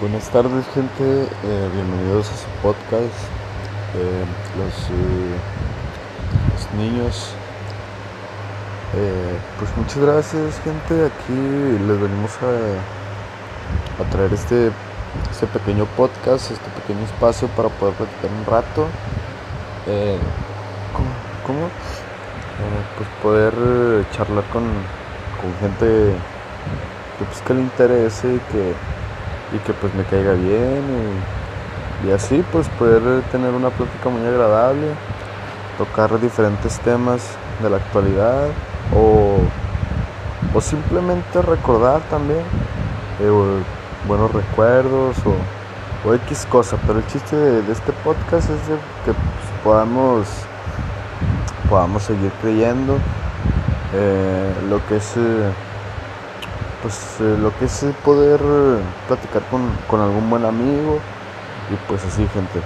Buenas tardes gente, eh, bienvenidos a su podcast, eh, los, eh, los, niños. pues muchas gracias gente, aquí les venimos a, a traer este, este pequeño podcast, este pequeño espacio para poder platicar un rato. ¿Cómo? ¿Cómo? pues poder charlar con, con gente que, pues, que le interese y que y que pues me caiga bien y, así pues poder tener una plática muy agradable, tocar diferentes temas de la actualidad o, o simplemente recordar también eh, buenos recuerdos o, o, X cosa, pero el chiste de, este podcast es que pues, podamos, podamos seguir creyendo eh, lo que es... Eh, pues eh, lo que es poder platicar con, con algún buen amigo y pues así gente.